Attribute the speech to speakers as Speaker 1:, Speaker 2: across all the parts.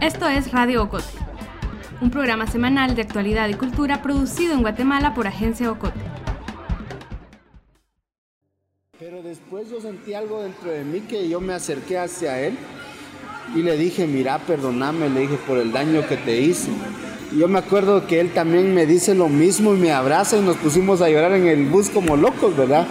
Speaker 1: Esto es Radio Ocote, un programa semanal de actualidad y cultura producido en Guatemala por Agencia Ocote.
Speaker 2: Pero después yo sentí algo dentro de mí que yo me acerqué hacia él y le dije, mira, perdóname, le dije por el daño que te hice. Yo me acuerdo que él también me dice lo mismo y me abraza y nos pusimos a llorar en el bus como locos, ¿verdad?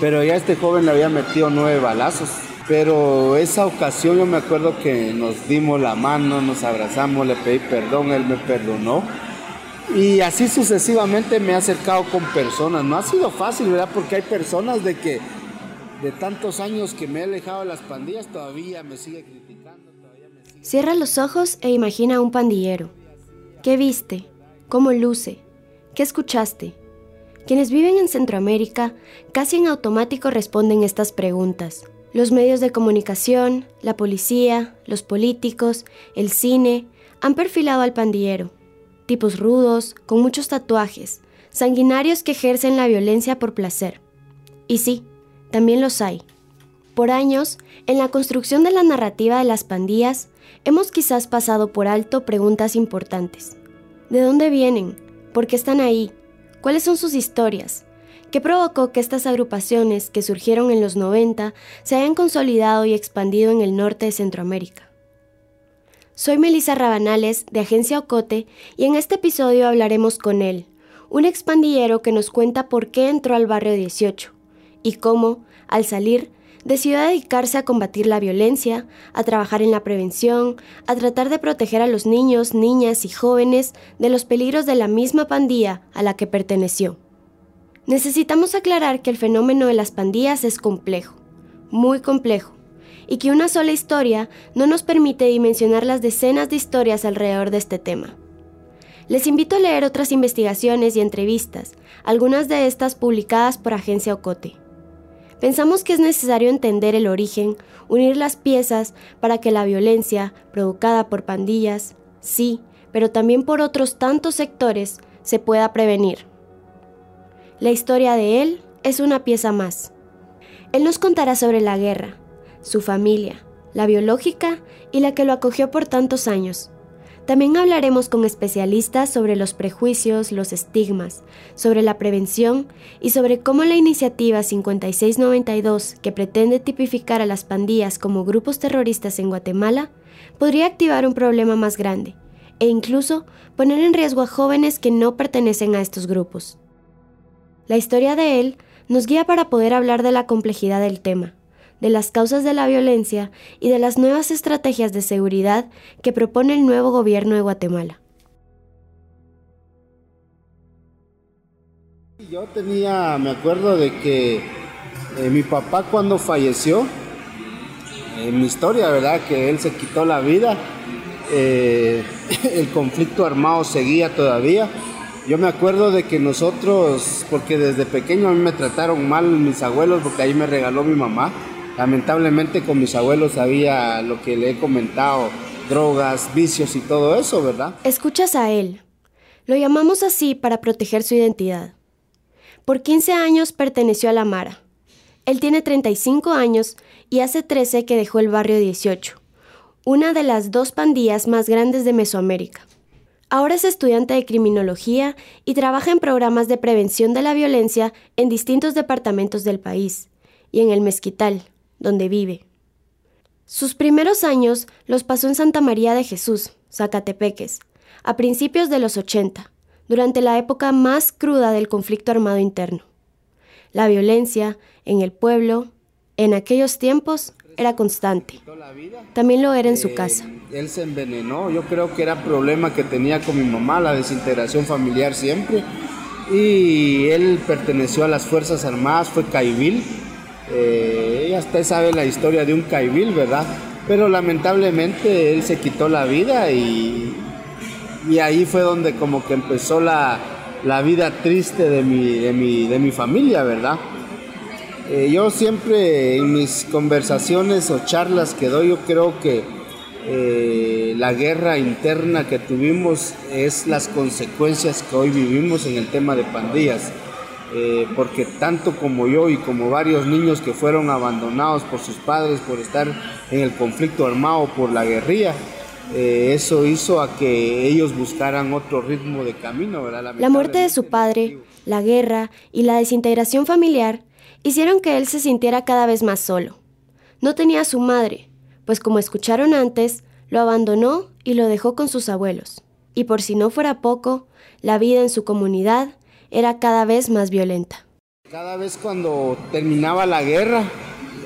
Speaker 2: Pero ya este joven le había metido nueve balazos. Pero esa ocasión yo me acuerdo que nos dimos la mano, nos abrazamos, le pedí perdón, él me perdonó. Y así sucesivamente me he acercado con personas. No ha sido fácil, ¿verdad? Porque hay personas de que de tantos años que me he alejado de las pandillas todavía me sigue criticando.
Speaker 3: Cierra los ojos e imagina a un pandillero. ¿Qué viste? ¿Cómo luce? ¿Qué escuchaste? Quienes viven en Centroamérica casi en automático responden estas preguntas. Los medios de comunicación, la policía, los políticos, el cine han perfilado al pandillero. Tipos rudos, con muchos tatuajes, sanguinarios que ejercen la violencia por placer. Y sí, también los hay. Por años, en la construcción de la narrativa de las pandillas, hemos quizás pasado por alto preguntas importantes. ¿De dónde vienen? ¿Por qué están ahí? ¿Cuáles son sus historias? ¿Qué provocó que estas agrupaciones que surgieron en los 90 se hayan consolidado y expandido en el norte de Centroamérica. Soy Melissa Rabanales de Agencia Ocote y en este episodio hablaremos con él, un expandillero que nos cuenta por qué entró al barrio 18 y cómo, al salir, decidió dedicarse a combatir la violencia, a trabajar en la prevención, a tratar de proteger a los niños, niñas y jóvenes de los peligros de la misma pandilla a la que perteneció. Necesitamos aclarar que el fenómeno de las pandillas es complejo, muy complejo, y que una sola historia no nos permite dimensionar las decenas de historias alrededor de este tema. Les invito a leer otras investigaciones y entrevistas, algunas de estas publicadas por Agencia Ocote. Pensamos que es necesario entender el origen, unir las piezas para que la violencia provocada por pandillas, sí, pero también por otros tantos sectores, se pueda prevenir. La historia de él es una pieza más. Él nos contará sobre la guerra, su familia, la biológica y la que lo acogió por tantos años. También hablaremos con especialistas sobre los prejuicios, los estigmas, sobre la prevención y sobre cómo la iniciativa 5692, que pretende tipificar a las pandillas como grupos terroristas en Guatemala, podría activar un problema más grande e incluso poner en riesgo a jóvenes que no pertenecen a estos grupos. La historia de él nos guía para poder hablar de la complejidad del tema, de las causas de la violencia y de las nuevas estrategias de seguridad que propone el nuevo gobierno de Guatemala.
Speaker 2: Yo tenía, me acuerdo de que eh, mi papá cuando falleció, en mi historia, ¿verdad? Que él se quitó la vida, eh, el conflicto armado seguía todavía yo me acuerdo de que nosotros, porque desde pequeño a mí me trataron mal mis abuelos, porque ahí me regaló mi mamá. Lamentablemente con mis abuelos había lo que le he comentado, drogas, vicios y todo eso, ¿verdad?
Speaker 3: Escuchas a él. Lo llamamos así para proteger su identidad. Por 15 años perteneció a la Mara. Él tiene 35 años y hace 13 que dejó el barrio 18, una de las dos pandillas más grandes de Mesoamérica. Ahora es estudiante de criminología y trabaja en programas de prevención de la violencia en distintos departamentos del país y en el Mezquital, donde vive. Sus primeros años los pasó en Santa María de Jesús, Zacatepeques, a principios de los 80, durante la época más cruda del conflicto armado interno. La violencia en el pueblo, en aquellos tiempos, era constante. También lo era en su casa.
Speaker 2: Él se envenenó, yo creo que era problema que tenía con mi mamá, la desintegración familiar siempre. Y él perteneció a las Fuerzas Armadas, fue caibil. Eh, hasta sabe la historia de un caibil, ¿verdad? Pero lamentablemente él se quitó la vida y, y ahí fue donde como que empezó la, la vida triste de mi, de mi, de mi familia, ¿verdad? Eh, yo siempre en mis conversaciones o charlas que doy, yo creo que eh, la guerra interna que tuvimos es las consecuencias que hoy vivimos en el tema de pandillas. Eh, porque tanto como yo y como varios niños que fueron abandonados por sus padres por estar en el conflicto armado por la guerrilla, eh, eso hizo a que ellos buscaran otro ritmo de camino. ¿verdad?
Speaker 3: La muerte de su padre, la guerra y la desintegración familiar hicieron que él se sintiera cada vez más solo. No tenía a su madre, pues como escucharon antes, lo abandonó y lo dejó con sus abuelos. Y por si no fuera poco, la vida en su comunidad era cada vez más violenta.
Speaker 2: Cada vez cuando terminaba la guerra,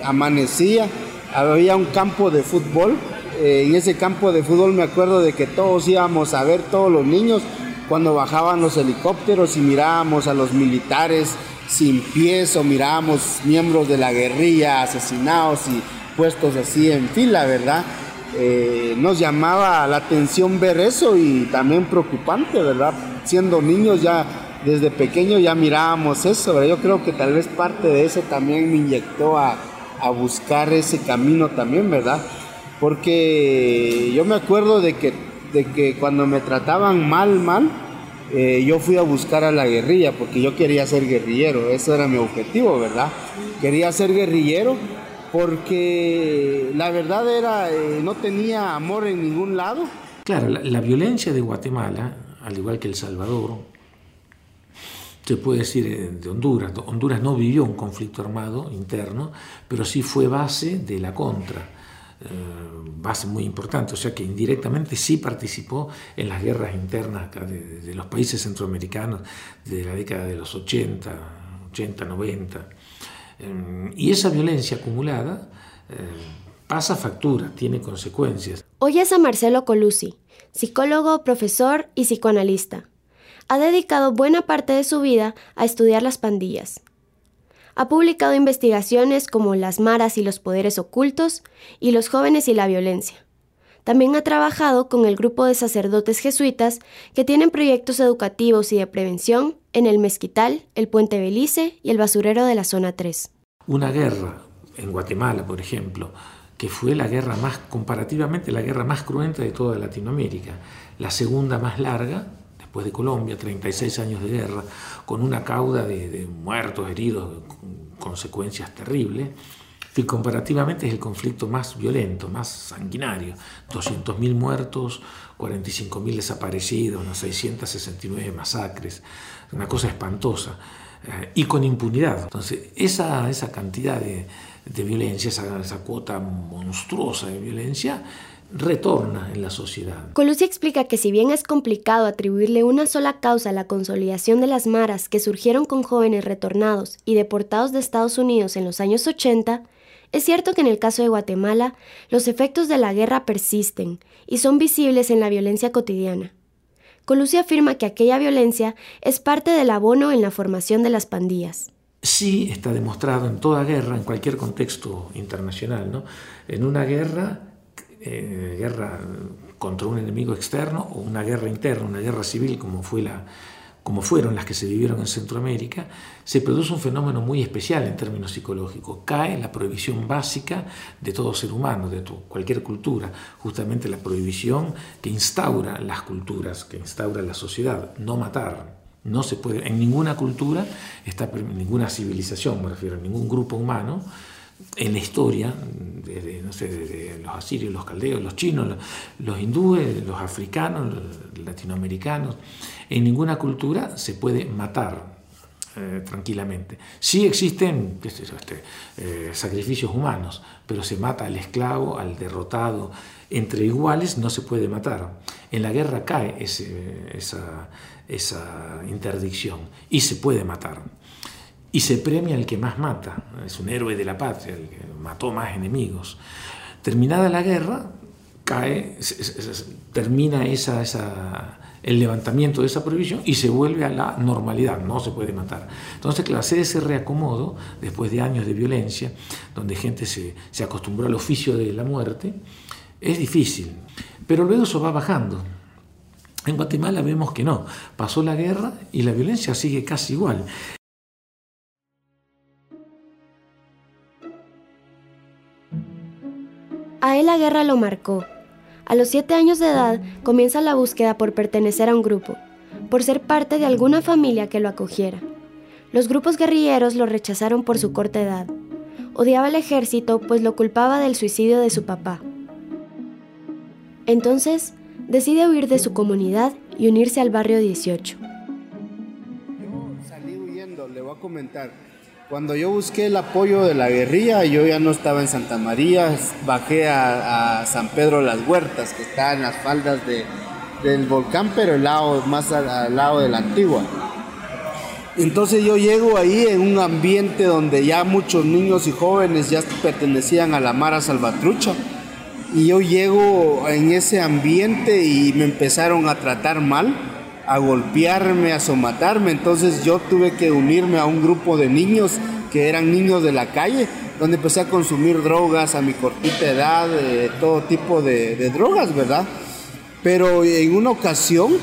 Speaker 2: amanecía, había un campo de fútbol. Eh, en ese campo de fútbol me acuerdo de que todos íbamos a ver, todos los niños, cuando bajaban los helicópteros y mirábamos a los militares sin pies o mirábamos miembros de la guerrilla asesinados y puestos así en fila, ¿verdad? Eh, nos llamaba la atención ver eso y también preocupante, ¿verdad? Siendo niños ya desde pequeño ya mirábamos eso, ¿verdad? Yo creo que tal vez parte de eso también me inyectó a, buscar ese camino también, ¿verdad? Porque yo me acuerdo de que, de que cuando me trataban mal, mal, eh, yo fui a buscar a la guerrilla porque yo quería ser guerrillero, eso era mi objetivo, ¿verdad? Quería ser guerrillero porque la verdad era, eh, no tenía amor en ningún lado.
Speaker 4: Claro, la, violencia de Guatemala, al igual que El Salvador, se puede decir eh, de Honduras. Honduras no vivió un conflicto armado interno, pero sí fue base de la contra, eh, base muy importante, o sea que indirectamente sí participó en las guerras internas de, los países centroamericanos de la década de los 80, 80, 90. Em, y esa violencia acumulada eh, pasa factura, tiene consecuencias.
Speaker 3: Hoy es a Marcelo Colusi, psicólogo, profesor y psicoanalista. Ha dedicado buena parte de su vida a estudiar las pandillas. Ha publicado investigaciones como Las maras y los poderes ocultos y Los jóvenes y la violencia. También ha trabajado con el grupo de sacerdotes jesuitas que tienen proyectos educativos y de prevención en el Mezquital, el Puente Belice y el basurero de la Zona 3.
Speaker 4: Una guerra en Guatemala, por ejemplo, que fue la guerra más, comparativamente, la guerra más cruenta de toda Latinoamérica, la segunda más larga, después de Colombia, 36 años de guerra, con una cauda de, muertos, heridos, consecuencias terribles que comparativamente es el conflicto más violento, más sanguinario. 200.000 muertos, 45.000 desaparecidos, unas 669 masacres, una cosa espantosa, eh, y con impunidad. Entonces, esa, esa cantidad de, de violencia, esa, esa cuota monstruosa de violencia, retorna en la sociedad.
Speaker 3: Colusi explica que si bien es complicado atribuirle una sola causa a la consolidación de las maras que surgieron con jóvenes retornados y deportados de Estados Unidos en los años 80, es cierto que en el caso de Guatemala, los efectos de la guerra persisten y son visibles en la violencia cotidiana. Colusi afirma que aquella violencia es parte del abono en la formación de las pandillas.
Speaker 4: Sí está demostrado en toda guerra, en cualquier contexto internacional, ¿no? En una guerra, eh, guerra contra un enemigo externo o una guerra interna, una guerra civil como fue la, como fueron las que se vivieron en Centroamérica, se produce un fenómeno muy especial en términos psicológicos. Cae la prohibición básica de todo ser humano, de cualquier cultura, justamente la prohibición que instaura las culturas, que instaura la sociedad, no matar. No se puede, en ninguna cultura, está, en ninguna civilización, me refiero, a ningún grupo humano, en la historia, desde, no sé, los asirios, los caldeos, los chinos, los hindúes, los africanos, los latinoamericanos, en ninguna cultura se puede matar eh, tranquilamente. Sí existen este, eh, sacrificios humanos, pero se mata al esclavo, al derrotado. Entre iguales no se puede matar. En la guerra cae esa, esa interdicción y se puede matar. Y se premia al que más mata, es un héroe de la patria, el que mató más enemigos. Terminada la guerra, cae, termina esa, esa el levantamiento de esa prohibición y se vuelve a la normalidad, no se puede matar. Entonces, claro, hacer ese reacomodo, después de años de violencia, donde gente se, se acostumbró al oficio de la muerte, es difícil, pero luego eso va bajando. En Guatemala vemos que no, pasó la guerra y la violencia sigue casi igual.
Speaker 3: A él la guerra lo marcó a los siete años de edad comienza la búsqueda por pertenecer a un grupo, por ser parte de alguna familia que lo acogiera. Los grupos guerrilleros lo rechazaron por su corta edad. Odiaba al ejército pues lo culpaba del suicidio de su papá. Entonces, decide huir de su comunidad y unirse al barrio 18. Yo
Speaker 2: salí huyendo, le voy a comentar. Cuando yo busqué el apoyo de la guerrilla, yo ya no estaba en Santa María, bajé a, San Pedro Las Huertas, que está en las faldas del volcán, pero el lado, más al lado de la antigua. Entonces yo llego ahí en un ambiente donde ya muchos niños y jóvenes ya pertenecían a la Mara Salvatrucha. Y yo llego en ese ambiente y me empezaron a tratar mal, a golpearme, a somatarme. Entonces yo tuve que unirme a un grupo de niños que eran niños de la calle, donde empecé a consumir drogas a mi cortita edad, eh, todo tipo de, de drogas, ¿verdad? Pero en una ocasión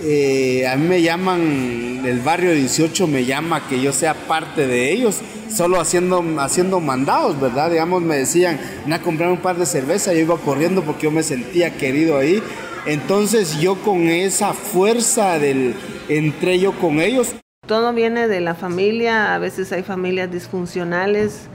Speaker 2: eh, a mí me llaman, el barrio 18 me llama que yo sea parte de ellos, solo haciendo, haciendo mandados, ¿verdad? Digamos, me decían, a comprar un par de cerveza, yo iba corriendo porque yo me sentía querido ahí. Entonces yo con esa fuerza del, entré yo con ellos.
Speaker 5: Todo viene de la familia, a veces hay familias disfuncionales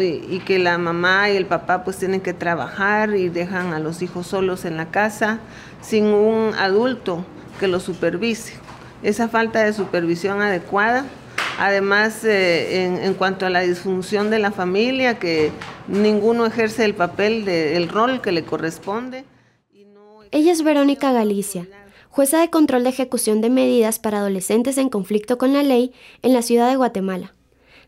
Speaker 5: y, que la mamá y el papá pues tienen que trabajar y dejan a los hijos solos en la casa sin un adulto que los supervise. Esa falta de supervisión adecuada, además eh, en, cuanto a la disfunción de la familia, que ninguno ejerce el papel, del rol que le corresponde.
Speaker 3: Ella es Verónica Galicia, jueza de control de ejecución de medidas para adolescentes en conflicto con la ley en la ciudad de Guatemala.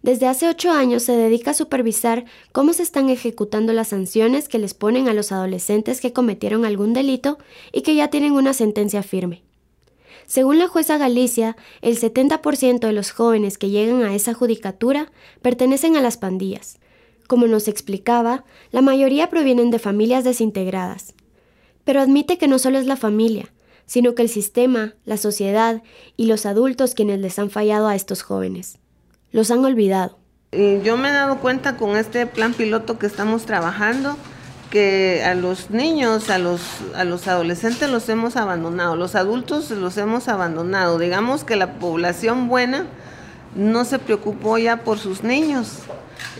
Speaker 3: Desde hace ocho años se dedica a supervisar cómo se están ejecutando las sanciones que les ponen a los adolescentes que cometieron algún delito y que ya tienen una sentencia firme. Según la jueza Galicia, el 70% de los jóvenes que llegan a esa judicatura pertenecen a las pandillas. Como nos explicaba, la mayoría provienen de familias desintegradas. Pero admite que no solo es la familia, sino que el sistema, la sociedad y los adultos quienes les han fallado a estos jóvenes los han olvidado.
Speaker 5: yo me he dado cuenta con este plan piloto que estamos trabajando que a los niños, a los, a los adolescentes los hemos abandonado, los adultos los hemos abandonado. Digamos que la población buena no se preocupó ya por sus niños.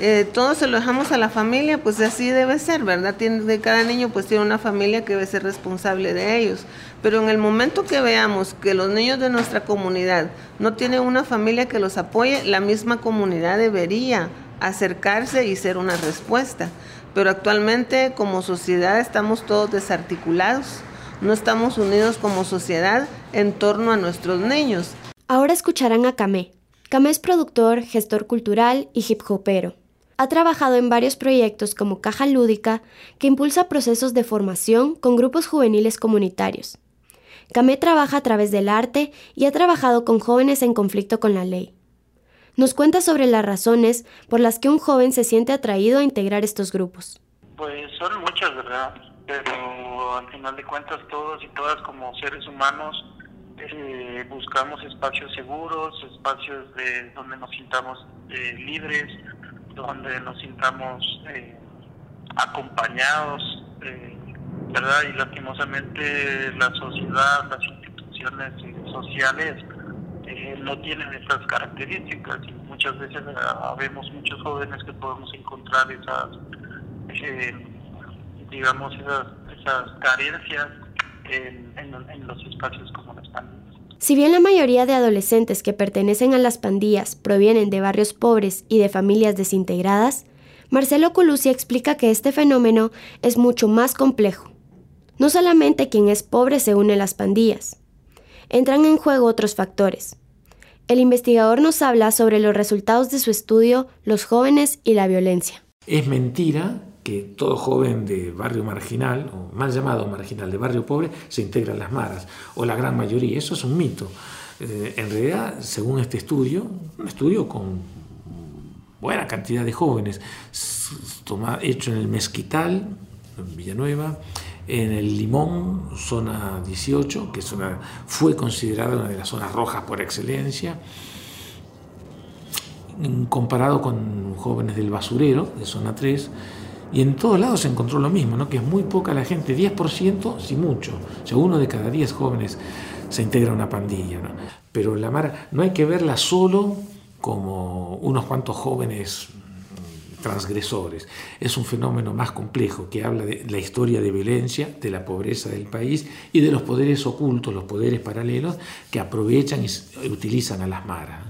Speaker 5: Eh, todo se lo dejamos a la familia, pues así debe ser, ¿verdad? Tiene, cada niño pues tiene una familia que debe ser responsable de ellos. Pero en el momento que veamos que los niños de nuestra comunidad no tienen una familia que los apoye, la misma comunidad debería acercarse y ser una respuesta. Pero actualmente como sociedad estamos todos desarticulados, no estamos unidos como sociedad en torno a nuestros niños.
Speaker 3: Ahora escucharán a Kamé. Kamé es productor, gestor cultural y hip hopero. Ha trabajado en varios proyectos como Caja Lúdica, que impulsa procesos de formación con grupos juveniles comunitarios. Camé trabaja a través del arte y ha trabajado con jóvenes en conflicto con la ley. Nos cuenta sobre las razones por las que un joven se siente atraído a integrar estos grupos.
Speaker 6: Pues son muchas, ¿verdad? Pero al final de cuentas todos y todas como seres humanos eh, buscamos espacios seguros, espacios de donde nos sintamos eh, libres, donde nos sintamos eh, acompañados, ¿verdad? Y lastimosamente la sociedad, las instituciones sociales no tienen estas características y muchas veces vemos muchos jóvenes que podemos encontrar esas, digamos, esas, carencias en, en los espacios.
Speaker 3: Si bien la mayoría de adolescentes que pertenecen a las pandillas provienen de barrios pobres y de familias desintegradas, Marcelo Colucci explica que este fenómeno es mucho más complejo. No solamente quien es pobre se une a las pandillas, entran en juego otros factores. El investigador nos habla sobre los resultados de su estudio Los jóvenes y la violencia.
Speaker 4: Es mentira que todo joven de barrio marginal, o mal llamado marginal, de barrio pobre, se integra en las maras, o la gran mayoría. Eso es un mito. Eh, en realidad, según este estudio, un estudio con buena cantidad de jóvenes, hecho en el Mezquital, en Villanueva, en el Limón, zona 18, que fue considerada una de las zonas rojas por excelencia, comparado con jóvenes del basurero, de zona 3, y en todos lados se encontró lo mismo, ¿no? que es muy poca la gente, 10% si mucho, o sea, uno de cada 10 jóvenes se integra una pandilla. Pero la Mara no hay que verla solo como unos cuantos jóvenes transgresores. Es un fenómeno más complejo que habla de la historia de violencia, de la pobreza del país y de los poderes ocultos, los poderes paralelos que aprovechan y utilizan a las maras.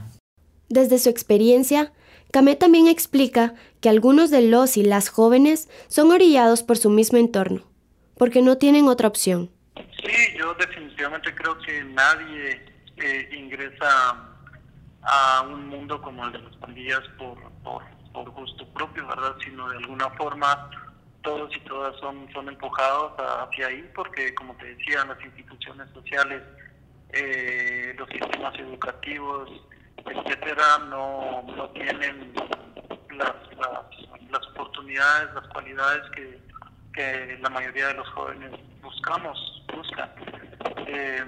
Speaker 3: Desde su experiencia, Camé también explica que algunos de los y las jóvenes son orillados por su mismo entorno, porque no tienen otra opción.
Speaker 6: Sí, yo definitivamente creo que nadie eh, ingresa a un mundo como el de las pandillas por, por por gusto propio, ¿verdad? Sino de alguna forma todos y todas son, son empujados hacia ahí porque, como te decía, las instituciones sociales, eh, los sistemas educativos, etcétera, no, no tienen las, las, oportunidades, las cualidades que, que la mayoría de los jóvenes buscamos, buscan. Eh,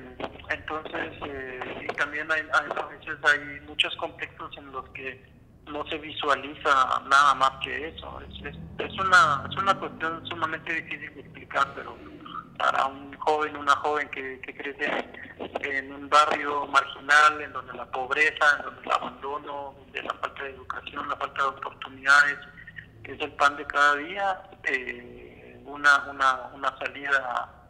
Speaker 6: entonces, eh, y también hay, a veces hay muchos contextos en los que no se visualiza nada más que eso. Es, es, una, es una cuestión sumamente difícil de explicar, pero para un joven, una joven que, que crece en un barrio marginal, en donde la pobreza, en donde el abandono, de la falta de educación, la falta de oportunidades, que es el pan de cada día, eh, una, una, una salida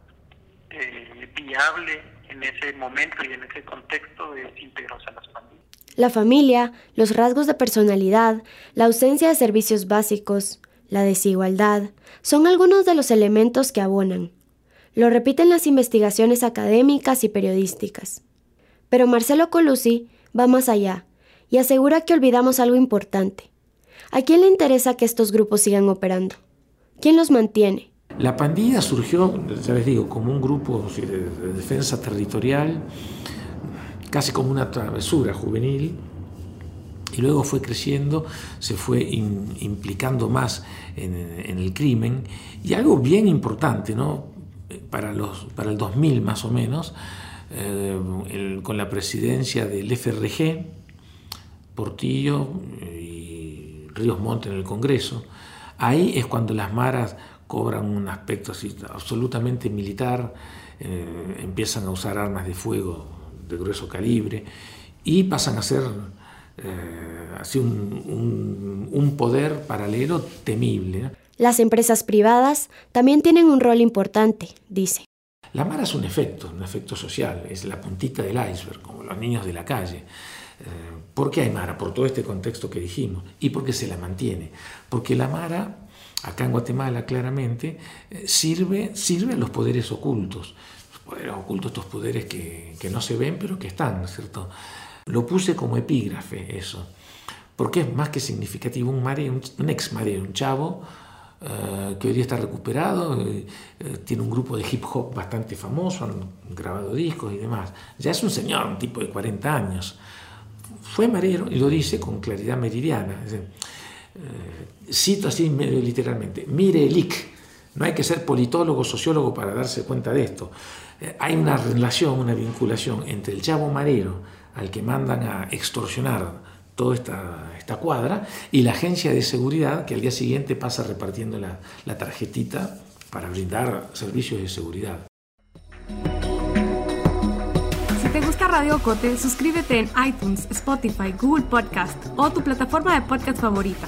Speaker 6: eh, viable en ese momento y en ese contexto es integrarse a las familias.
Speaker 3: La familia, los rasgos de personalidad, la ausencia de servicios básicos, la desigualdad, son algunos de los elementos que abonan. Lo repiten las investigaciones académicas y periodísticas. Pero Marcelo Colusi va más allá y asegura que olvidamos algo importante. ¿A quién le interesa que estos grupos sigan operando? ¿Quién los mantiene?
Speaker 4: La pandilla surgió, ya les digo, como un grupo de defensa territorial casi como una travesura juvenil, y luego fue creciendo, se fue implicando más en, el crimen, y algo bien importante, ¿no? Para, los, para el 2000 más o menos, eh, con la presidencia del FRG, Portillo y Ríos Monte en el Congreso, ahí es cuando las maras cobran un aspecto absolutamente militar, eh, empiezan a usar armas de fuego de grueso calibre y pasan a ser eh, así un, un, poder paralelo temible.
Speaker 3: Las empresas privadas también tienen un rol importante, dice.
Speaker 4: La Mara es un efecto, un efecto social, es la puntita del iceberg, como los niños de la calle. Eh, ¿Por qué hay Mara? Por todo este contexto que dijimos y porque se la mantiene. Porque la Mara, acá en Guatemala claramente, eh, sirve, sirve a los poderes ocultos poderes ocultos, estos poderes que, que, no se ven, pero que están, ¿no es cierto? Lo puse como epígrafe eso, porque es más que significativo un, mareo, un, ex mareo, un chavo uh, que hoy día está recuperado, eh, eh, tiene un grupo de hip hop bastante famoso, han grabado discos y demás. Ya es un señor, un tipo de 40 años. Fue marero y lo dice con claridad meridiana. cito así literalmente, mire el IC, no hay que ser politólogo, sociólogo para darse cuenta de esto. Eh, hay una relación, una vinculación entre el chavo marero al que mandan a extorsionar toda esta, esta cuadra y la agencia de seguridad que al día siguiente pasa repartiendo la, la tarjetita para brindar servicios de seguridad.
Speaker 1: Si te gusta Radio Cote, suscríbete en iTunes, Spotify, Google Podcast o tu plataforma de podcast favorita.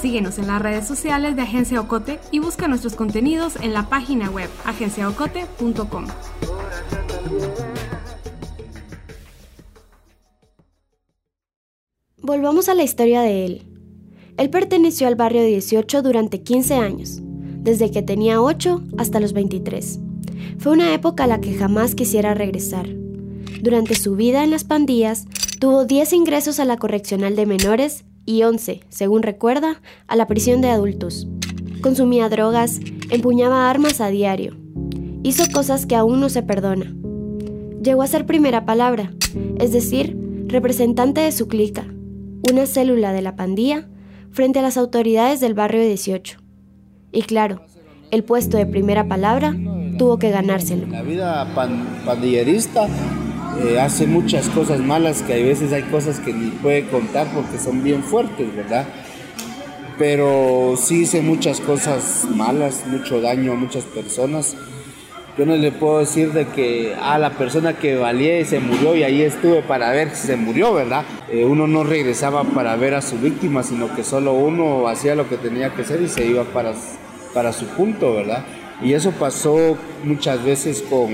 Speaker 1: Síguenos en las redes sociales de Agencia Ocote y busca nuestros contenidos en la página web agenciaocote.com.
Speaker 3: Volvamos a la historia de él. Él perteneció al barrio 18 durante 15 años, desde que tenía 8 hasta los 23. Fue una época a la que jamás quisiera regresar. Durante su vida en las pandillas, tuvo 10 ingresos a la correccional de menores y 11, según recuerda, a la prisión de adultos. Consumía drogas, empuñaba armas a diario. Hizo cosas que aún no se perdona. Llegó a ser primera palabra, es decir, representante de su clica, una célula de la pandilla, frente a las autoridades del barrio 18. Y claro, el puesto de primera palabra tuvo que ganárselo.
Speaker 2: La vida pandillerista eh, hace muchas cosas malas que a veces hay cosas que ni puede contar porque son bien fuertes, ¿verdad? Pero sí hice muchas cosas malas, mucho daño a muchas personas yo no le puedo decir de que a ah, la persona que valía y se murió y ahí estuve para ver si se murió, ¿verdad? Eh, uno no regresaba para ver a su víctima, sino que solo uno hacía lo que tenía que hacer y se iba para, para su punto, ¿verdad? Y eso pasó muchas veces con,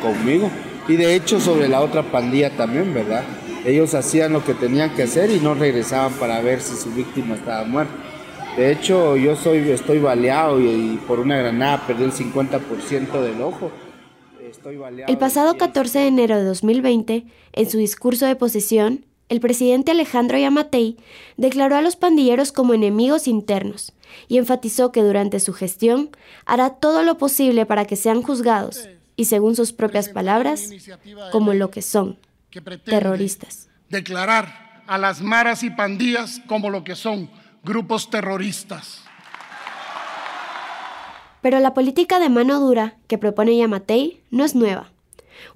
Speaker 2: conmigo. Y de hecho sobre la otra pandilla también, ¿verdad? Ellos hacían lo que tenían que hacer y no regresaban para ver si su víctima estaba muerta. De hecho, yo soy, estoy baleado y, por una granada perdí el 50% del ojo.
Speaker 3: Estoy el pasado 14 de enero de 2020, en su discurso de posesión, el presidente Alejandro Yamatei declaró a los pandilleros como enemigos internos y enfatizó que durante su gestión hará todo lo posible para que sean juzgados y, según sus propias palabras, como lo que son, terroristas.
Speaker 7: Declarar a las maras y pandillas como lo que son, grupos terroristas.
Speaker 3: Pero la política de mano dura que propone Yamatei no es nueva.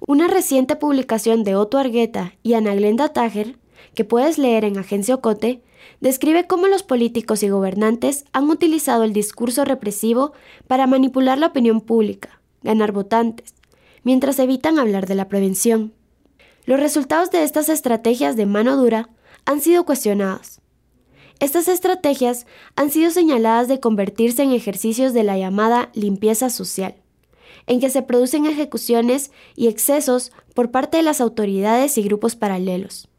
Speaker 3: Una reciente publicación de Otto Argueta y Ana Glenda Tager, que puedes leer en Agencia Ocote, describe cómo los políticos y gobernantes han utilizado el discurso represivo para manipular la opinión pública, ganar votantes, mientras evitan hablar de la prevención. Los resultados de estas estrategias de mano dura han sido cuestionados. Estas estrategias han sido señaladas de convertirse en ejercicios de la llamada limpieza social, en que se producen ejecuciones y excesos por parte de las autoridades y grupos paralelos.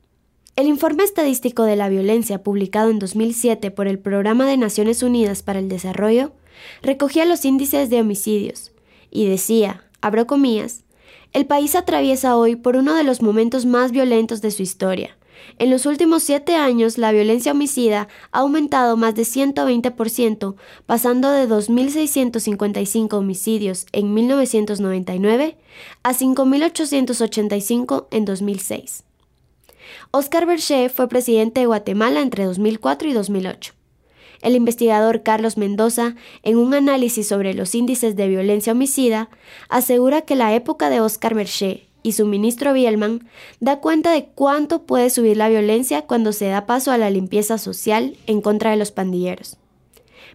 Speaker 3: El informe estadístico de la violencia publicado en 2007 por el Programa de Naciones Unidas para el Desarrollo recogía los índices de homicidios y decía, abro comillas, el país atraviesa hoy por uno de los momentos más violentos de su historia, en los últimos siete años, la violencia homicida ha aumentado más de 120%, pasando de 2.655 homicidios en 1999 a 5.885 en 2006. Oscar Berché fue presidente de Guatemala entre 2004 y 2008. El investigador Carlos Mendoza, en un análisis sobre los índices de violencia homicida, asegura que la época de Oscar Berché y su ministro Bielman da cuenta de cuánto puede subir la violencia cuando se da paso a la limpieza social en contra de los pandilleros.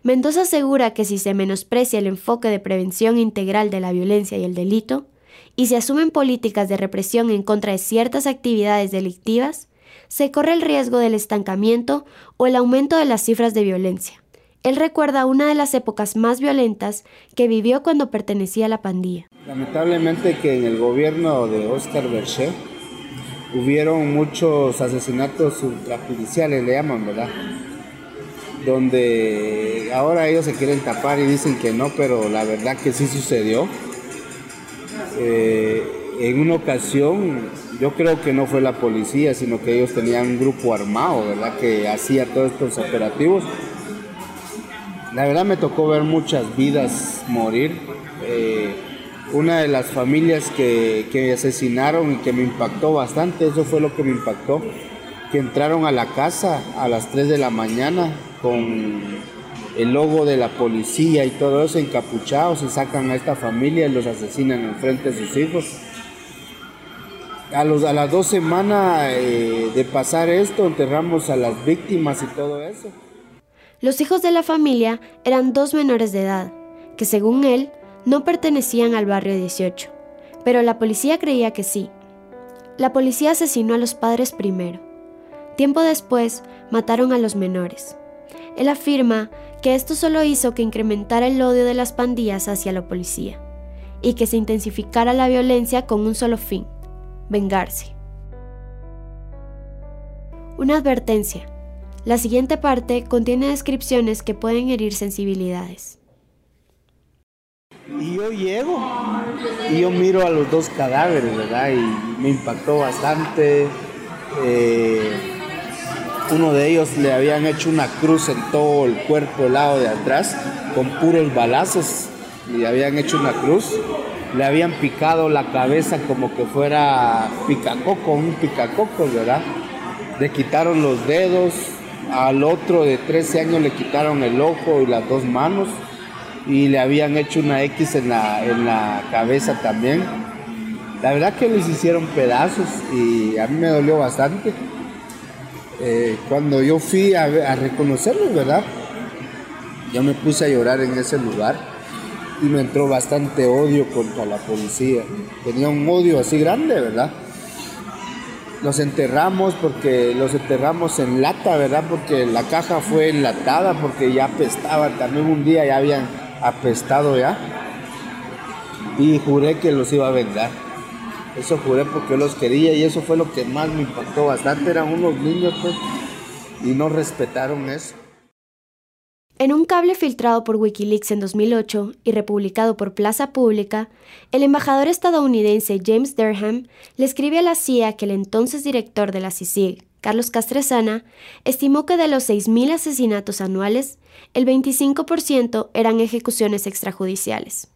Speaker 3: Mendoza asegura que si se menosprecia el enfoque de prevención integral de la violencia y el delito, y se asumen políticas de represión en contra de ciertas actividades delictivas, se corre el riesgo del estancamiento o el aumento de las cifras de violencia. Él recuerda una de las épocas más violentas que vivió cuando pertenecía a la pandilla.
Speaker 2: Lamentablemente que en el gobierno de Oscar Berché hubieron muchos asesinatos ultrajudiciales, le llaman, ¿verdad? Donde ahora ellos se quieren tapar y dicen que no, pero la verdad que sí sucedió. Eh, en una ocasión, yo creo que no fue la policía, sino que ellos tenían un grupo armado, ¿verdad? Que hacía todos estos operativos la verdad me tocó ver muchas vidas morir. Eh, una de las familias que, que asesinaron y que me impactó bastante, eso fue lo que me impactó, que entraron a la casa a las 3 de la mañana con el logo de la policía y todo eso encapuchados y sacan a esta familia y los asesinan en frente de sus hijos. A, los, a las dos semanas eh, de pasar esto enterramos a las víctimas y todo eso.
Speaker 3: Los hijos de la familia eran dos menores de edad, que según él no pertenecían al barrio 18, pero la policía creía que sí. La policía asesinó a los padres primero. Tiempo después mataron a los menores. Él afirma que esto solo hizo que incrementara el odio de las pandillas hacia la policía y que se intensificara la violencia con un solo fin, vengarse. Una advertencia. La siguiente parte contiene descripciones que pueden herir sensibilidades.
Speaker 2: Y yo llego y yo miro a los dos cadáveres, ¿verdad? Y me impactó bastante. Eh, uno de ellos le habían hecho una cruz en todo el cuerpo del lado de atrás, con puros balazos. Le habían hecho una cruz. Le habían picado la cabeza como que fuera picacoco, un picacoco, ¿verdad? Le quitaron los dedos, al otro de 13 años le quitaron el ojo y las dos manos y le habían hecho una X en la, en la cabeza también. La verdad que les hicieron pedazos y a mí me dolió bastante. Eh, cuando yo fui a, a reconocerlos, ¿verdad? Yo me puse a llorar en ese lugar y me entró bastante odio contra la policía. Tenía un odio así grande, ¿verdad? Los enterramos porque los enterramos en lata, ¿verdad? Porque la caja fue enlatada, porque ya apestaba. También un día ya habían apestado ya. Y juré que los iba a vengar. Eso juré porque yo los quería y eso fue lo que más me impactó bastante. Eran unos niños, pues, y no respetaron eso.
Speaker 3: En un cable filtrado por Wikileaks en 2008 y republicado por Plaza Pública, el embajador estadounidense James Durham le escribe a la CIA que el entonces director de la CICIG, Carlos Castresana, estimó que de los 6.000 asesinatos anuales, el 25% eran ejecuciones extrajudiciales.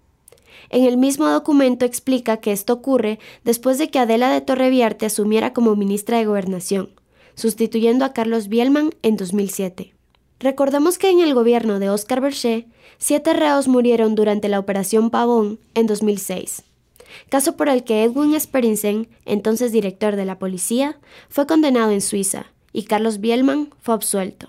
Speaker 3: En el mismo documento explica que esto ocurre después de que Adela de Torreviarte asumiera como ministra de Gobernación, sustituyendo a Carlos Bielman en 2007. Recordemos que en el gobierno de Oscar Berger, siete reos murieron durante la Operación Pavón en 2006, caso por el que Edwin Sperinsen, entonces director de la policía, fue condenado en Suiza y Carlos Bielman fue absuelto.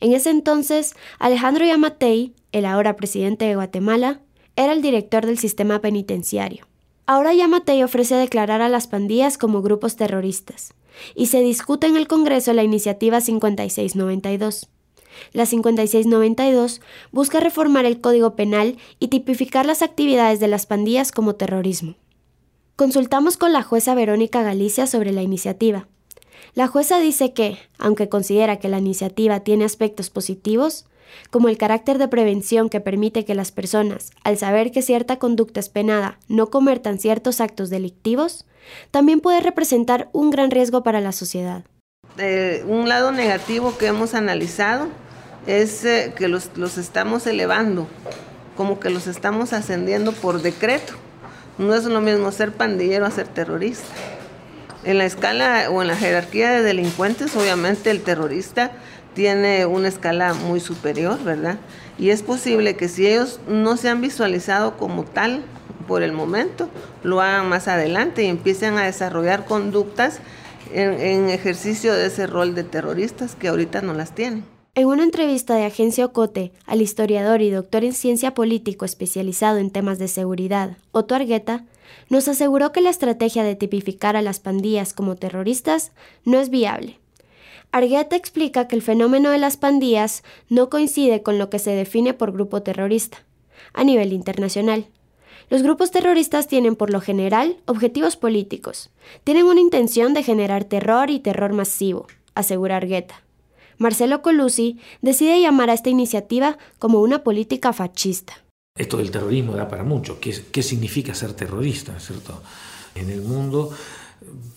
Speaker 3: En ese entonces, Alejandro Yamatei, el ahora presidente de Guatemala, era el director del sistema penitenciario. Ahora Yamatei ofrece declarar a las pandillas como grupos terroristas, y se discute en el Congreso la iniciativa 5692. La 5692 busca reformar el Código Penal y tipificar las actividades de las pandillas como terrorismo. Consultamos con la jueza Verónica Galicia sobre la iniciativa. La jueza dice que, aunque considera que la iniciativa tiene aspectos positivos, como el carácter de prevención que permite que las personas, al saber que cierta conducta es penada, no cometan ciertos actos delictivos, también puede representar un gran riesgo para la sociedad.
Speaker 5: Un lado negativo que hemos analizado es eh, que los, los estamos elevando, como que los estamos ascendiendo por decreto. No es lo mismo ser pandillero a ser terrorista. En la escala o en la jerarquía de delincuentes, obviamente el terrorista tiene una escala muy superior, ¿verdad? Y es posible que si ellos no se han visualizado como tal por el momento, lo hagan más adelante y empiecen a desarrollar conductas en, ejercicio de ese rol de terroristas que ahorita no las tienen.
Speaker 3: En una entrevista de Agencia Ocote al historiador y doctor en ciencia político especializado en temas de seguridad, Otto Argueta, nos aseguró que la estrategia de tipificar a las pandillas como terroristas no es viable. Argueta explica que el fenómeno de las pandillas no coincide con lo que se define por grupo terrorista, a nivel internacional. Los grupos terroristas tienen por lo general objetivos políticos, tienen una intención de generar terror y terror masivo, asegura Argueta. Marcelo Colusi decide llamar a esta iniciativa como una política fascista.
Speaker 4: Esto del terrorismo da para mucho. ¿Qué, significa ser terrorista? ¿cierto? En el mundo,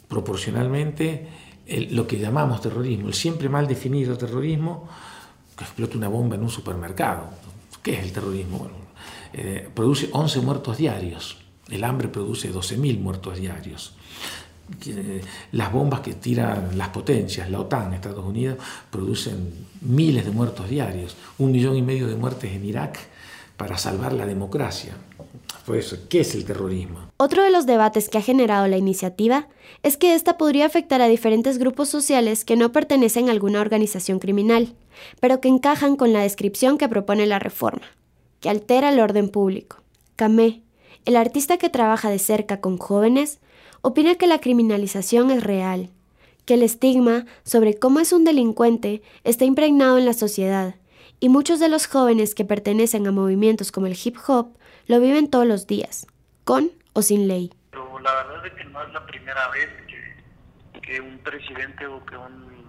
Speaker 4: proporcionalmente, lo que llamamos terrorismo, el siempre mal definido terrorismo, que explota una bomba en un supermercado. ¿Qué es el terrorismo? Eh, produce 11 muertos diarios. El hambre produce 12.000 muertos diarios las bombas que tiran las potencias, la OTAN, Estados Unidos, producen miles de muertos diarios, un millón y medio de muertes en Irak para salvar la democracia. Pues, ¿qué es el terrorismo?
Speaker 3: Otro de los debates que ha generado la iniciativa es que esta podría afectar a diferentes grupos sociales que no pertenecen a alguna organización criminal, pero que encajan con la descripción que propone la reforma, que altera el orden público. Camé, el artista que trabaja de cerca con jóvenes, opina que la criminalización es real, que el estigma sobre cómo es un delincuente está impregnado en la sociedad, y muchos de los jóvenes que pertenecen a movimientos como el hip hop lo viven todos los días, con o sin ley.
Speaker 6: Pero la verdad es que no es la primera vez que, un presidente o que un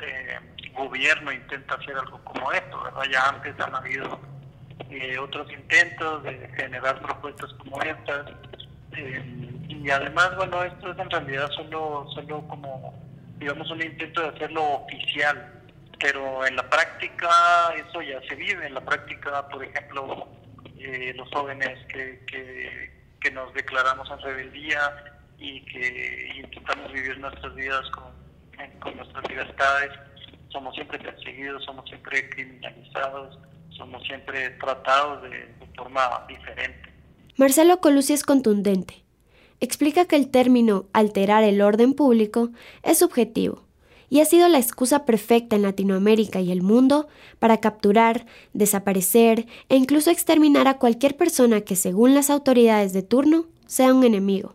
Speaker 6: eh, gobierno intenta hacer algo como esto, ¿verdad? Ya antes han habido eh, otros intentos de generar propuestas como estas. Eh, y además, bueno, esto es en realidad solo, solo como, digamos, un intento de hacerlo oficial, pero en la práctica eso ya se vive, en la práctica, por ejemplo, eh, los jóvenes que, que, nos declaramos en rebeldía y que intentamos vivir nuestras vidas con, con nuestras libertades, somos siempre perseguidos, somos siempre criminalizados, somos siempre tratados de, de forma diferente.
Speaker 3: Marcelo Colusi es contundente explica que el término alterar el orden público es subjetivo y ha sido la excusa perfecta en Latinoamérica y el mundo para capturar, desaparecer e incluso exterminar a cualquier persona que, según las autoridades de turno, sea un enemigo.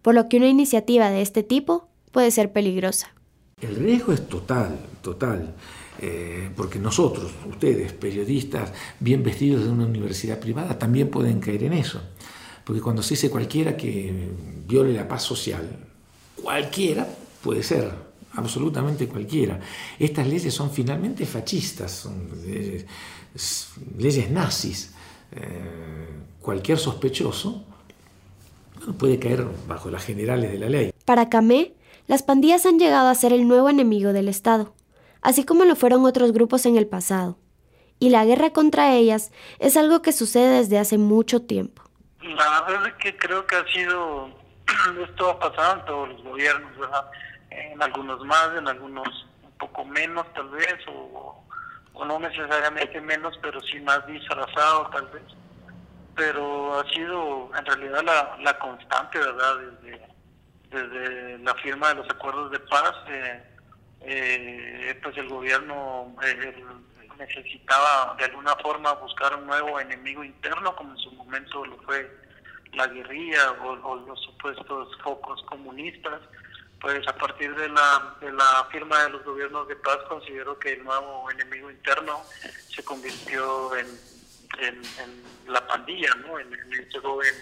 Speaker 3: Por lo que una iniciativa de este tipo puede ser peligrosa.
Speaker 4: El riesgo es total, total, eh, porque nosotros, ustedes, periodistas bien vestidos de una universidad privada, también pueden caer en eso. Porque cuando se dice cualquiera que viole la paz social, cualquiera puede ser, absolutamente cualquiera. Estas leyes son finalmente fascistas, son leyes, nazis. Eh, cualquier sospechoso puede caer bajo las generales de la ley.
Speaker 3: Para Camé, las pandillas han llegado a ser el nuevo enemigo del Estado, así como lo fueron otros grupos en el pasado. Y la guerra contra ellas es algo que sucede desde hace mucho tiempo.
Speaker 6: La verdad es que creo que ha sido, esto ha pasado en todos los gobiernos, ¿verdad? En algunos más, en algunos un poco menos tal vez, o, no necesariamente menos, pero sí más disfrazado tal vez. Pero ha sido en realidad la, la constante, ¿verdad? Desde, desde la firma de los acuerdos de paz, eh, eh, pues el gobierno eh, necesitaba de alguna forma buscar un nuevo enemigo interno, como en su momento lo fue la guerrilla o, los supuestos focos comunistas. Pues a partir de la, de la firma de los gobiernos de paz considero que el nuevo enemigo interno se convirtió en, en, la pandilla, ¿no? en, este joven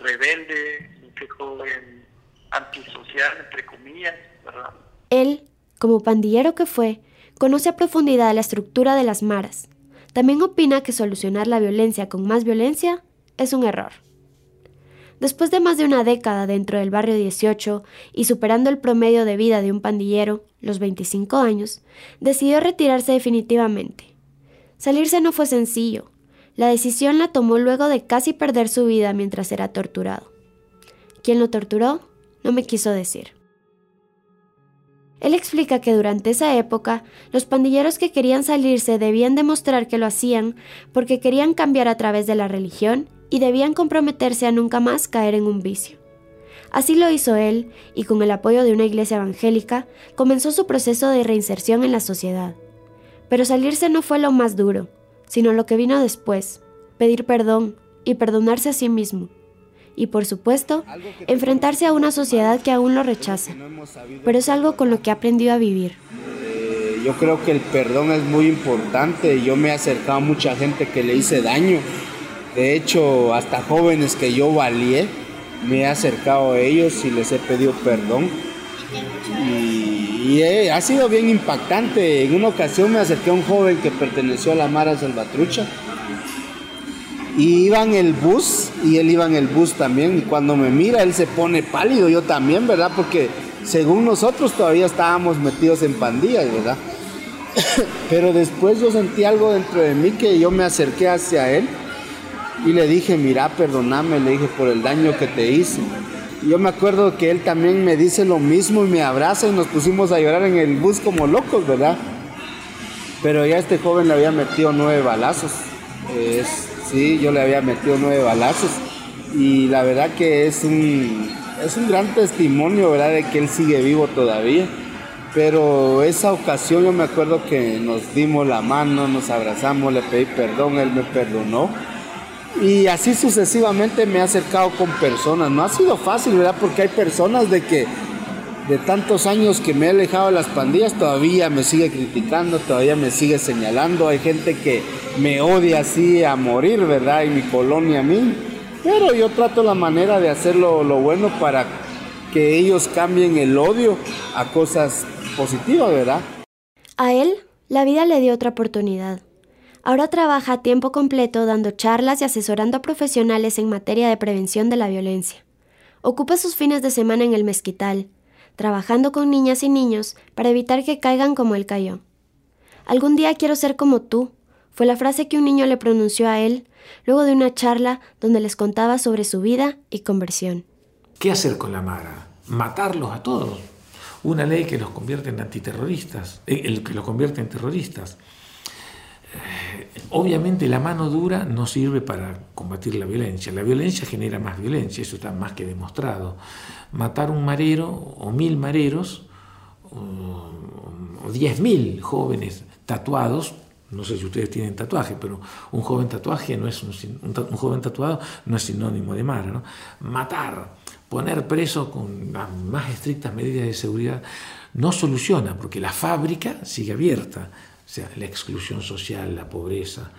Speaker 6: rebelde, en este joven antisocial, entre comillas, ¿verdad?
Speaker 3: Él, como pandillero que fue, conoce a profundidad la estructura de las maras. También opina que solucionar la violencia con más violencia es un error. Después de más de una década dentro del barrio 18 y superando el promedio de vida de un pandillero, los 25 años, decidió retirarse definitivamente. Salirse no fue sencillo. La decisión la tomó luego de casi perder su vida mientras era torturado. ¿Quién lo torturó? No me quiso decir. Él explica que durante esa época los pandilleros que querían salirse debían demostrar que lo hacían porque querían cambiar a través de la religión y debían comprometerse a nunca más caer en un vicio. Así lo hizo él y con el apoyo de una iglesia evangélica comenzó su proceso de reinserción en la sociedad. Pero salirse no fue lo más duro, sino lo que vino después, pedir perdón y perdonarse a sí mismo y por supuesto enfrentarse a una sociedad que aún lo rechaza, pero es algo con lo que ha aprendido a vivir.
Speaker 2: Eh, yo creo que el perdón es muy importante, yo me he acercado a mucha gente que le hice daño, de hecho hasta jóvenes que yo valié, me he acercado a ellos y les he pedido perdón. Y, ha sido bien impactante. En una ocasión me acerqué a un joven que perteneció a la Mara Salvatrucha y iba en el bus y él iba en el bus también. Y cuando me mira, él se pone pálido, yo también, ¿verdad? Porque según nosotros todavía estábamos metidos en pandillas, ¿verdad? Pero después yo sentí algo dentro de mí que yo me acerqué hacia él y le dije, mira, perdóname, le dije por el daño que te hice. Yo me acuerdo que él también me dice lo mismo y me abraza y nos pusimos a llorar en el bus como locos, ¿verdad? Pero ya este joven le había metido nueve balazos. Es, Sí, yo le había metido nueve balazos y la verdad que es un, es un gran testimonio, ¿verdad? De que él sigue vivo todavía. Pero esa ocasión yo me acuerdo que nos dimos la mano, nos abrazamos, le pedí perdón, él me perdonó. Y así sucesivamente me he acercado con personas. No ha sido fácil, ¿verdad? Porque hay personas de que de tantos años que me he alejado de las pandillas, todavía me sigue criticando, todavía me sigue señalando. Hay gente que me odia así a morir, ¿verdad? Y mi colonia a mí. Pero yo trato la manera de hacerlo lo bueno para que ellos cambien el odio a cosas positivas, ¿verdad?
Speaker 3: A él, la vida le dio otra oportunidad. Ahora trabaja a tiempo completo dando charlas y asesorando a profesionales en materia de prevención de la violencia. Ocupa sus fines de semana en el mezquital, trabajando con niñas y niños para evitar que caigan como él cayó. Algún día quiero ser como tú, fue la frase que un niño le pronunció a él luego de una charla donde les contaba sobre su vida y conversión.
Speaker 4: ¿Qué hacer con la Mara? Matarlos a todos. Una ley que los convierte en antiterroristas, eh, el que los convierte en terroristas. Obviamente la mano dura no sirve para combatir la violencia. La violencia genera más violencia, eso está más que demostrado. Matar un marero o mil mareros 10.000 jóvenes tatuados, no sé si ustedes tienen tatuaje, pero un joven tatuaje no es un, joven tatuado no es sinónimo de mara, ¿no? Matar, poner preso con las más estrictas medidas de seguridad no soluciona, porque la fábrica sigue abierta, o sea, la exclusión social, la pobreza.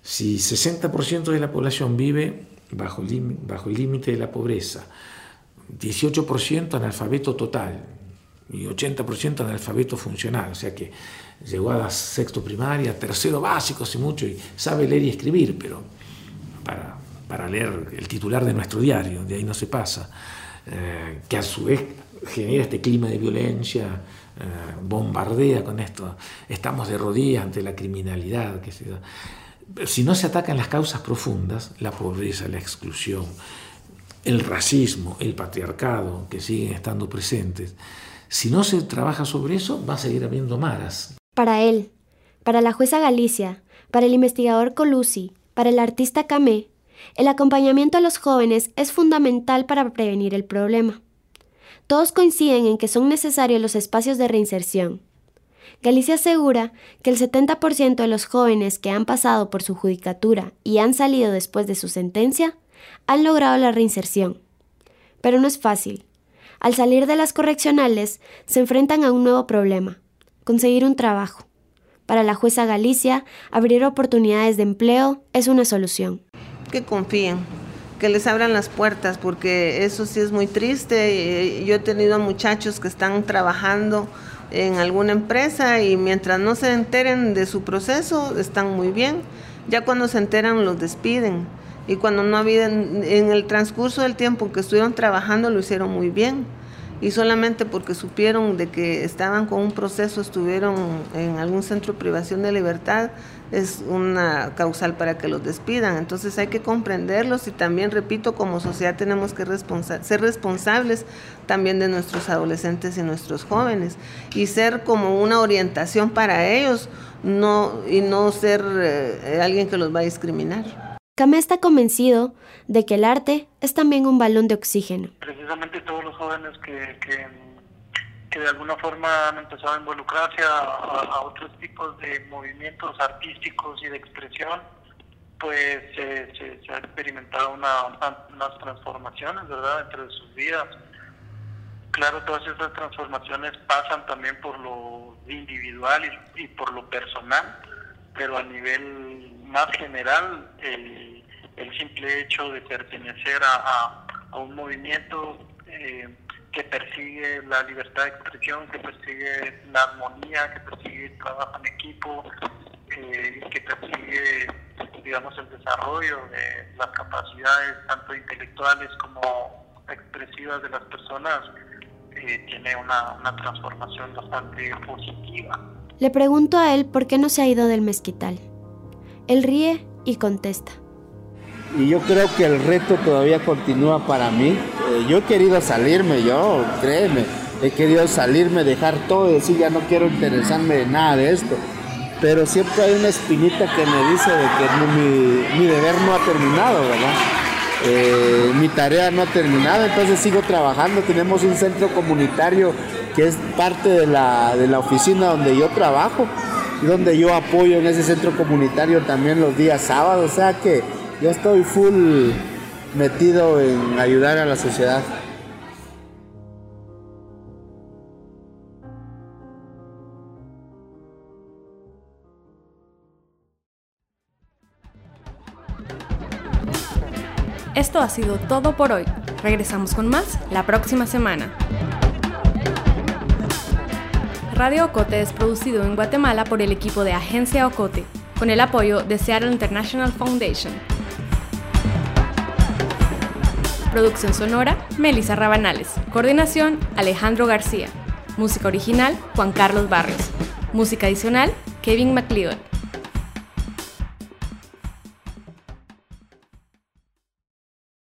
Speaker 4: Si 60% de la población vive bajo el límite de la pobreza, 18% analfabeto total y 80% analfabeto funcional, o sea que llegó a la sexto primaria, tercero básico, si mucho, y sabe leer y escribir, pero para, para leer el titular de nuestro diario, de ahí no se pasa, eh, que a su vez genera este clima de violencia, eh, bombardea con esto, estamos de rodillas ante la criminalidad. Que se Si no se atacan las causas profundas, la pobreza, la exclusión, el racismo, el patriarcado, que siguen estando presentes, si no se trabaja sobre eso, va a seguir habiendo maras.
Speaker 3: Para él, para la jueza Galicia, para el investigador Colusi, para el artista Camé, el acompañamiento a los jóvenes es fundamental para prevenir el problema. Todos coinciden en que son necesarios los espacios de reinserción. Galicia asegura que el 70% de los jóvenes que han pasado por su judicatura y han salido después de su sentencia han logrado la reinserción. Pero no es fácil. Al salir de las correccionales se enfrentan a un nuevo problema, conseguir un trabajo. Para la jueza Galicia, abrir oportunidades de empleo es una solución.
Speaker 5: Que confíen, que les abran las puertas, porque eso sí es muy triste. Yo he tenido muchachos que están trabajando en alguna empresa y mientras no se enteren de su proceso, están muy bien. Ya cuando se enteran los despiden. Y cuando no había, en el transcurso del tiempo que estuvieron trabajando, lo hicieron muy bien y solamente porque supieron de que estaban con un proceso, estuvieron en algún centro de privación de libertad, es una causal para que los despidan. Entonces hay que comprenderlos y también, repito, como sociedad tenemos que ser responsables también de nuestros adolescentes y nuestros jóvenes y ser como una orientación para ellos no, y no ser eh, alguien que los va a discriminar.
Speaker 3: Kame está convencido de que el arte es también un balón de oxígeno.
Speaker 6: Precisamente todos los jóvenes que, que, de alguna forma han empezado a involucrarse a, otros tipos de movimientos artísticos y de expresión, pues se, ha experimentado una, unas transformaciones, ¿verdad?, entre sus vidas. Claro, todas esas transformaciones pasan también por lo individual y, por lo personal, pero a nivel más general, el, simple hecho de pertenecer a, un movimiento eh, que persigue la libertad de expresión, que persigue la armonía, que persigue el trabajo en equipo, eh, que persigue, digamos, el desarrollo de las capacidades tanto intelectuales como expresivas de las personas, eh, tiene una, una transformación bastante positiva.
Speaker 3: Le pregunto a él por qué no se ha ido del mezquital. Él ríe y contesta.
Speaker 2: Y yo creo que el reto todavía continúa para mí. Eh, yo he querido salirme, yo, créeme, he querido salirme, dejar todo y decir ya no quiero interesarme de nada de esto. Pero siempre hay una espinita que me dice de que mi, deber no ha terminado, ¿verdad? Eh, mi tarea no ha terminado, entonces sigo trabajando. Tenemos un centro comunitario que es parte de la, de la oficina donde yo trabajo donde yo apoyo en ese centro comunitario también los días sábados, o sea que yo estoy full metido en ayudar a la sociedad.
Speaker 1: Esto ha sido todo por hoy. Regresamos con más la próxima semana. Radio Ocote es producido en Guatemala por el equipo de Agencia Ocote, con el apoyo de Seattle International Foundation. Producción sonora, Melissa Rabanales. Coordinación, Alejandro García. Música original, Juan Carlos Barrios. Música adicional, Kevin McLeod.